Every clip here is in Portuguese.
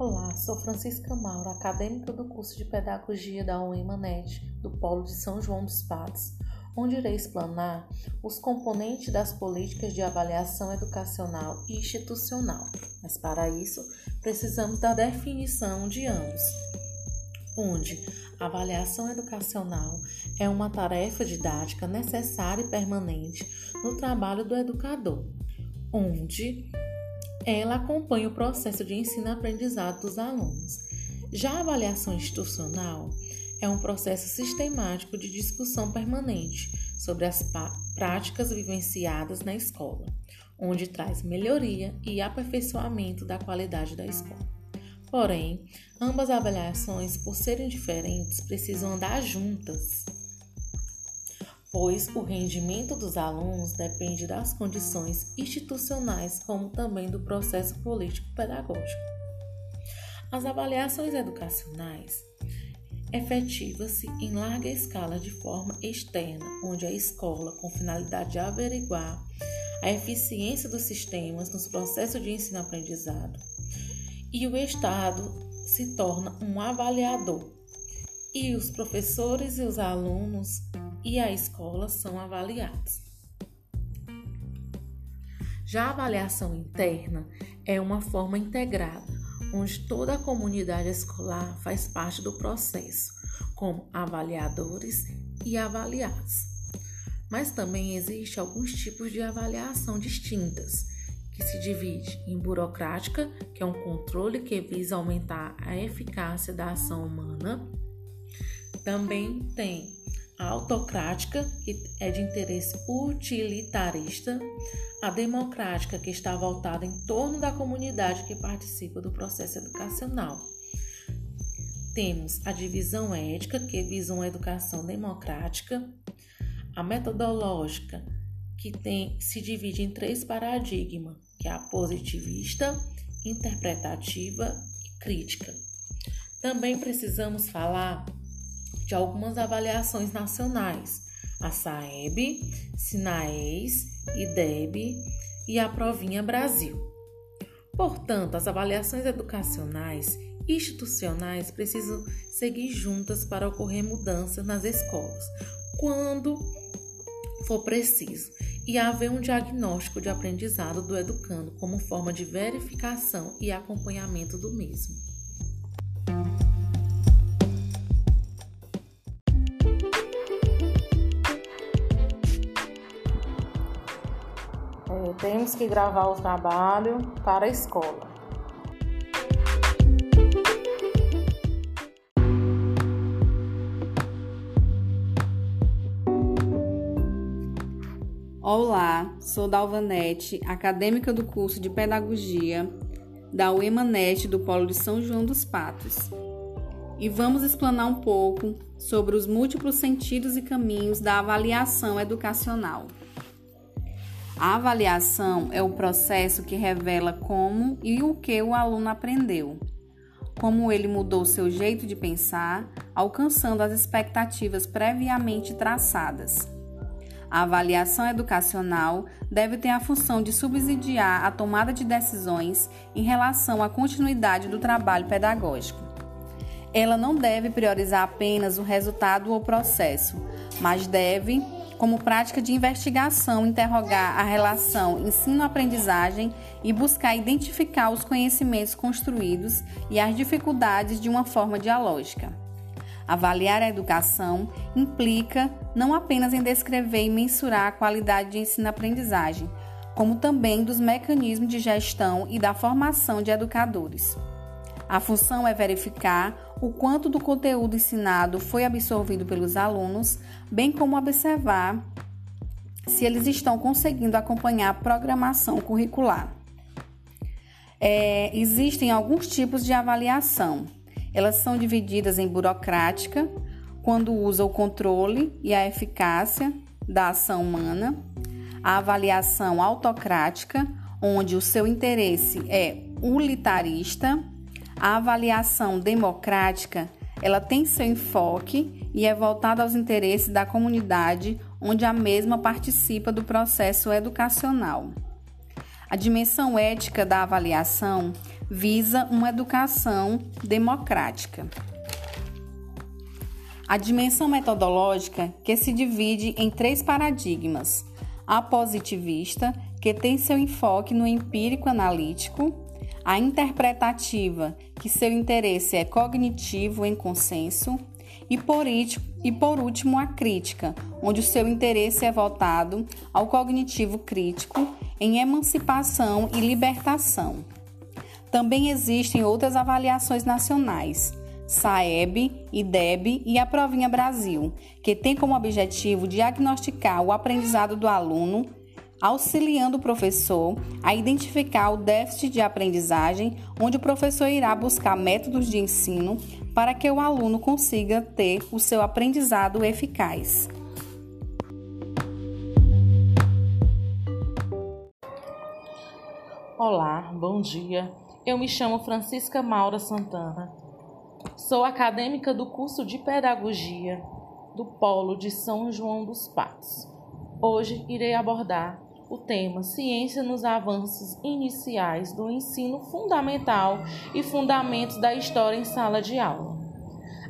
Olá, sou Francisca Mauro, acadêmica do curso de Pedagogia da UEMANET, do Polo de São João dos Patos, onde irei explanar os componentes das políticas de avaliação educacional e institucional. Mas para isso, precisamos da definição de ambos, onde a avaliação educacional é uma tarefa didática necessária e permanente no trabalho do educador, onde ela acompanha o processo de ensino-aprendizado dos alunos. Já a avaliação institucional é um processo sistemático de discussão permanente sobre as práticas vivenciadas na escola, onde traz melhoria e aperfeiçoamento da qualidade da escola. Porém, ambas avaliações, por serem diferentes, precisam andar juntas pois o rendimento dos alunos depende das condições institucionais, como também do processo político-pedagógico. As avaliações educacionais efetivas-se em larga escala de forma externa, onde a escola, com finalidade de averiguar a eficiência dos sistemas nos processos de ensino-aprendizado, e o Estado se torna um avaliador, e os professores e os alunos e a escola são avaliados. Já a avaliação interna é uma forma integrada, onde toda a comunidade escolar faz parte do processo, como avaliadores e avaliados. Mas também existe alguns tipos de avaliação distintas, que se divide em burocrática, que é um controle que visa aumentar a eficácia da ação humana. Também tem a autocrática, que é de interesse utilitarista, a democrática, que está voltada em torno da comunidade que participa do processo educacional. Temos a divisão ética, que visa uma educação democrática, a metodológica, que tem, se divide em três paradigmas, que é a positivista, interpretativa e crítica. Também precisamos falar de algumas avaliações nacionais, a SAEB, SINAES, IDEB e a Provinha Brasil. Portanto, as avaliações educacionais e institucionais precisam seguir juntas para ocorrer mudanças nas escolas, quando for preciso, e haver um diagnóstico de aprendizado do educando como forma de verificação e acompanhamento do mesmo. Temos que gravar o trabalho para a escola. Olá, sou Dalvanete, acadêmica do curso de Pedagogia da UEMANET do Polo de São João dos Patos. E vamos explanar um pouco sobre os múltiplos sentidos e caminhos da avaliação educacional. A avaliação é o processo que revela como e o que o aluno aprendeu, como ele mudou seu jeito de pensar, alcançando as expectativas previamente traçadas. A avaliação educacional deve ter a função de subsidiar a tomada de decisões em relação à continuidade do trabalho pedagógico. Ela não deve priorizar apenas o resultado ou processo, mas deve como prática de investigação, interrogar a relação ensino-aprendizagem e buscar identificar os conhecimentos construídos e as dificuldades de uma forma dialógica. Avaliar a educação implica não apenas em descrever e mensurar a qualidade de ensino-aprendizagem, como também dos mecanismos de gestão e da formação de educadores. A função é verificar o quanto do conteúdo ensinado foi absorvido pelos alunos, bem como observar se eles estão conseguindo acompanhar a programação curricular. É, existem alguns tipos de avaliação. Elas são divididas em burocrática, quando usa o controle e a eficácia da ação humana, a avaliação autocrática, onde o seu interesse é utilitarista a avaliação democrática, ela tem seu enfoque e é voltada aos interesses da comunidade onde a mesma participa do processo educacional. A dimensão ética da avaliação visa uma educação democrática. A dimensão metodológica, que se divide em três paradigmas: a positivista, que tem seu enfoque no empírico analítico, a interpretativa, que seu interesse é cognitivo em consenso, e por, e por último a crítica, onde o seu interesse é voltado ao cognitivo crítico em emancipação e libertação. Também existem outras avaliações nacionais, SAEB, IDEB e a Provinha Brasil, que tem como objetivo diagnosticar o aprendizado do aluno, auxiliando o professor a identificar o déficit de aprendizagem, onde o professor irá buscar métodos de ensino para que o aluno consiga ter o seu aprendizado eficaz. Olá, bom dia. Eu me chamo Francisca Maura Santana. Sou acadêmica do curso de Pedagogia do Polo de São João dos Patos. Hoje irei abordar o tema Ciência nos avanços iniciais do ensino fundamental e fundamentos da história em sala de aula.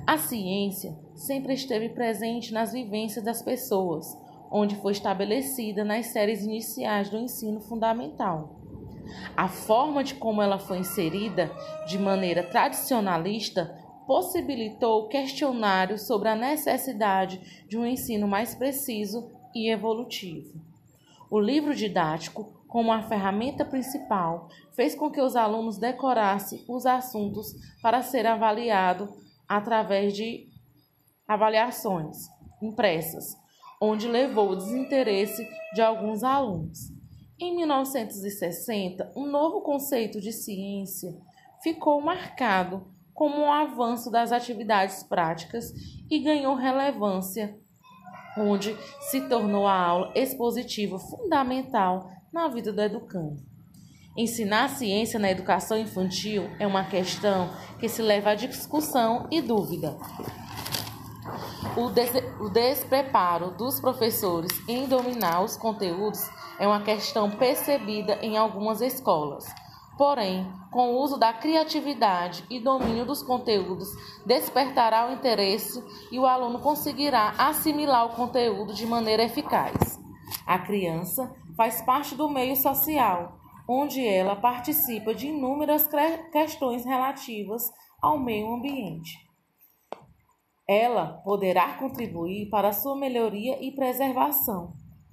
A ciência sempre esteve presente nas vivências das pessoas, onde foi estabelecida nas séries iniciais do ensino fundamental. A forma de como ela foi inserida, de maneira tradicionalista, possibilitou questionários sobre a necessidade de um ensino mais preciso e evolutivo. O livro didático, como a ferramenta principal, fez com que os alunos decorassem os assuntos para ser avaliado através de avaliações impressas, onde levou o desinteresse de alguns alunos. Em 1960, um novo conceito de ciência ficou marcado como um avanço das atividades práticas e ganhou relevância, onde se tornou a aula expositiva fundamental na vida do educando. Ensinar ciência na educação infantil é uma questão que se leva à discussão e dúvida. O, des o despreparo dos professores em dominar os conteúdos é uma questão percebida em algumas escolas. Porém, com o uso da criatividade e domínio dos conteúdos, despertará o interesse e o aluno conseguirá assimilar o conteúdo de maneira eficaz. A criança faz parte do meio social, onde ela participa de inúmeras questões relativas ao meio ambiente. Ela poderá contribuir para a sua melhoria e preservação.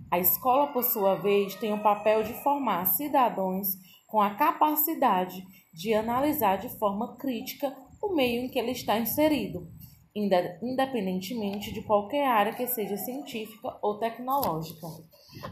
A escola, por sua vez, tem o papel de formar cidadãos com a capacidade de analisar de forma crítica o meio em que ele está inserido, independentemente de qualquer área que seja científica ou tecnológica.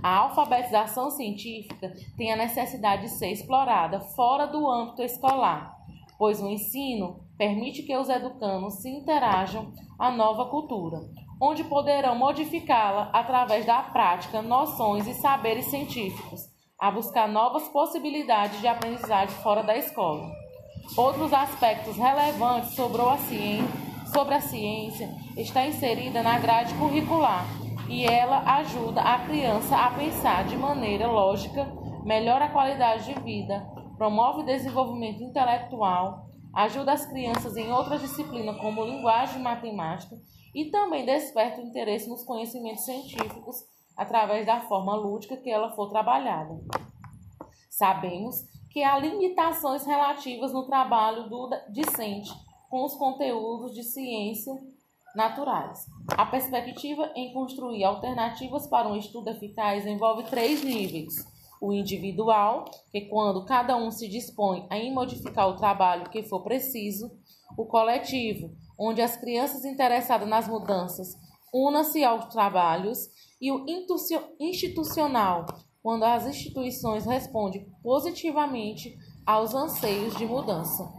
A alfabetização científica tem a necessidade de ser explorada fora do âmbito escolar, pois o ensino permite que os educandos se interajam à nova cultura, onde poderão modificá-la através da prática, noções e saberes científicos, a buscar novas possibilidades de aprendizagem fora da escola. Outros aspectos relevantes sobre a ciência, sobre a ciência está inserida na grade curricular e ela ajuda a criança a pensar de maneira lógica, melhora a qualidade de vida, promove o desenvolvimento intelectual, ajuda as crianças em outras disciplinas como linguagem e matemática e também desperta o interesse nos conhecimentos científicos através da forma lúdica que ela for trabalhada. Sabemos que há limitações relativas no trabalho do discente com os conteúdos de ciência naturais. A perspectiva em construir alternativas para um estudo eficaz envolve três níveis: o individual, que é quando cada um se dispõe a modificar o trabalho que for preciso, o coletivo, onde as crianças interessadas nas mudanças unam-se aos trabalhos, e o institucional, quando as instituições respondem positivamente aos anseios de mudança.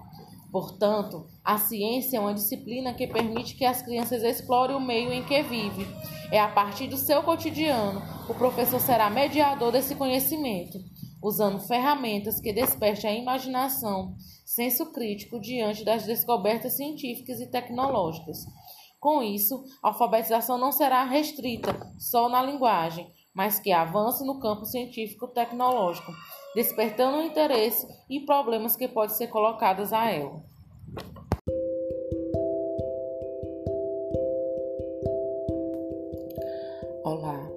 Portanto, a ciência é uma disciplina que permite que as crianças explorem o meio em que vivem. É a partir do seu cotidiano, o professor será mediador desse conhecimento, usando ferramentas que despertem a imaginação senso crítico diante das descobertas científicas e tecnológicas. Com isso, a alfabetização não será restrita só na linguagem, mas que avance no campo científico-tecnológico, despertando o interesse e problemas que podem ser colocados a ela. Olá,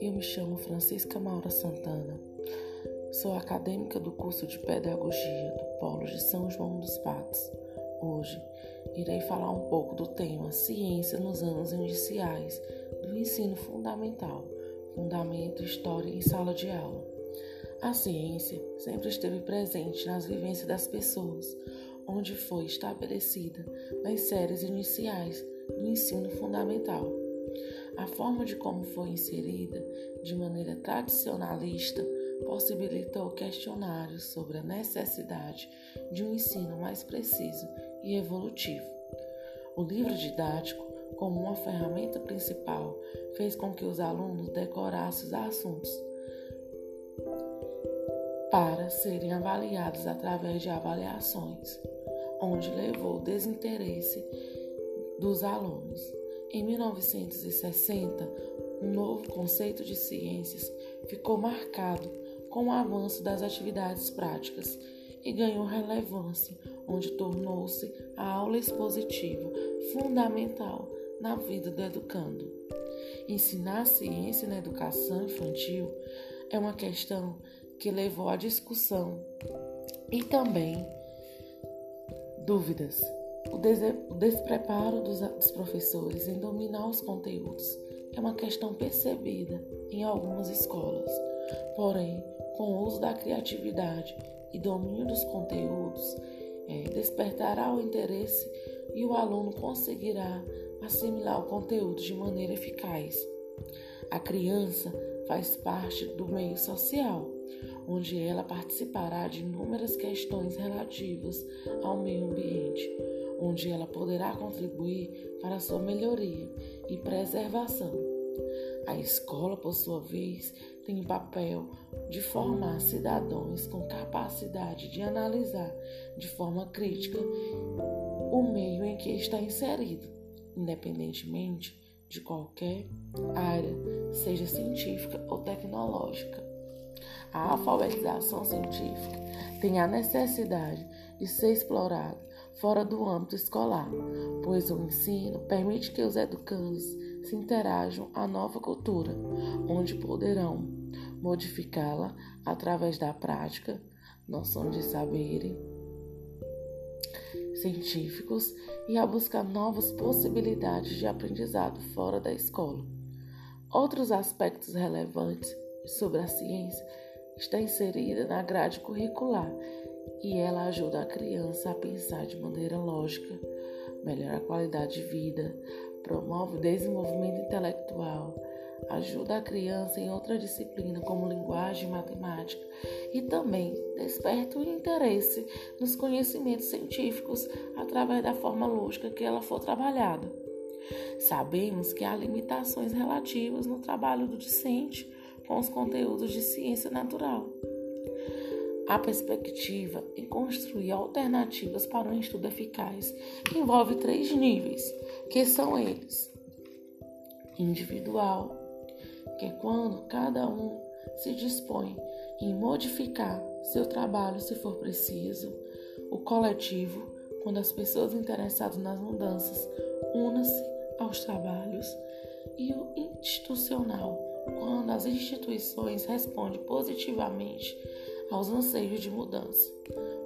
eu me chamo Francisca Maura Santana. Sou acadêmica do curso de Pedagogia do Polo de São João dos Patos. Hoje irei falar um pouco do tema Ciência nos anos iniciais do ensino fundamental, fundamento, história e sala de aula. A ciência sempre esteve presente nas vivências das pessoas, onde foi estabelecida nas séries iniciais do ensino fundamental. A forma de como foi inserida, de maneira tradicionalista, possibilitou questionários sobre a necessidade de um ensino mais preciso e evolutivo. O livro didático, como uma ferramenta principal, fez com que os alunos decorassem os assuntos para serem avaliados através de avaliações, onde levou o desinteresse dos alunos. Em 1960, um novo conceito de ciências ficou marcado com o avanço das atividades práticas e ganhou relevância, onde tornou-se a aula expositiva fundamental na vida do educando. Ensinar ciência na educação infantil é uma questão que levou à discussão e também dúvidas. O, o despreparo dos, dos professores em dominar os conteúdos é uma questão percebida em algumas escolas. Porém, com o uso da criatividade e domínio dos conteúdos, é, despertará o interesse e o aluno conseguirá assimilar o conteúdo de maneira eficaz. A criança faz parte do meio social, onde ela participará de inúmeras questões relativas ao meio ambiente, onde ela poderá contribuir para sua melhoria e preservação. A escola, por sua vez, tem o papel de formar cidadãos com capacidade de analisar de forma crítica o meio em que está inserido, independentemente de qualquer área, seja científica ou tecnológica. A alfabetização científica tem a necessidade de ser explorada fora do âmbito escolar, pois o ensino permite que os educandos se interajam à nova cultura, onde poderão modificá-la através da prática, noção de saberes científicos e a buscar novas possibilidades de aprendizado fora da escola. Outros aspectos relevantes sobre a ciência está inserida na grade curricular e ela ajuda a criança a pensar de maneira lógica, melhora a qualidade de vida, promove o desenvolvimento intelectual, ajuda a criança em outra disciplina como linguagem e matemática e também desperta o interesse nos conhecimentos científicos através da forma lógica que ela for trabalhada. Sabemos que há limitações relativas no trabalho do docente com os conteúdos de ciência natural. A perspectiva em construir alternativas para um estudo eficaz envolve três níveis, que são eles: individual, que é quando cada um se dispõe em modificar seu trabalho se for preciso, o coletivo, quando as pessoas interessadas nas mudanças unam-se aos trabalhos, e o institucional, quando as instituições respondem positivamente aos anseios de mudança.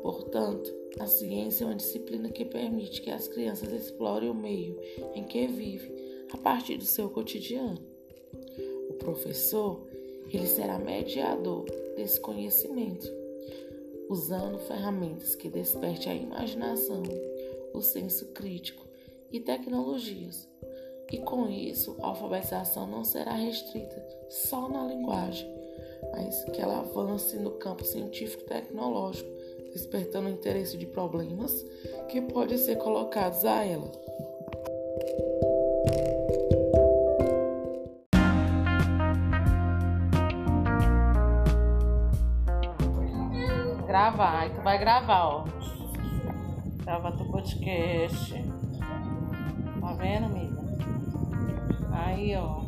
Portanto, a ciência é uma disciplina que permite que as crianças explorem o meio em que vivem a partir do seu cotidiano. O professor, ele será mediador desse conhecimento, usando ferramentas que despertem a imaginação, o senso crítico e tecnologias e com isso, a alfabetização não será restrita só na linguagem, mas que ela avance no campo científico e tecnológico, despertando o interesse de problemas que podem ser colocados a ela. Gravar, tu vai gravar, ó. Grava teu podcast. Tá vendo, amiga? Aí, ó.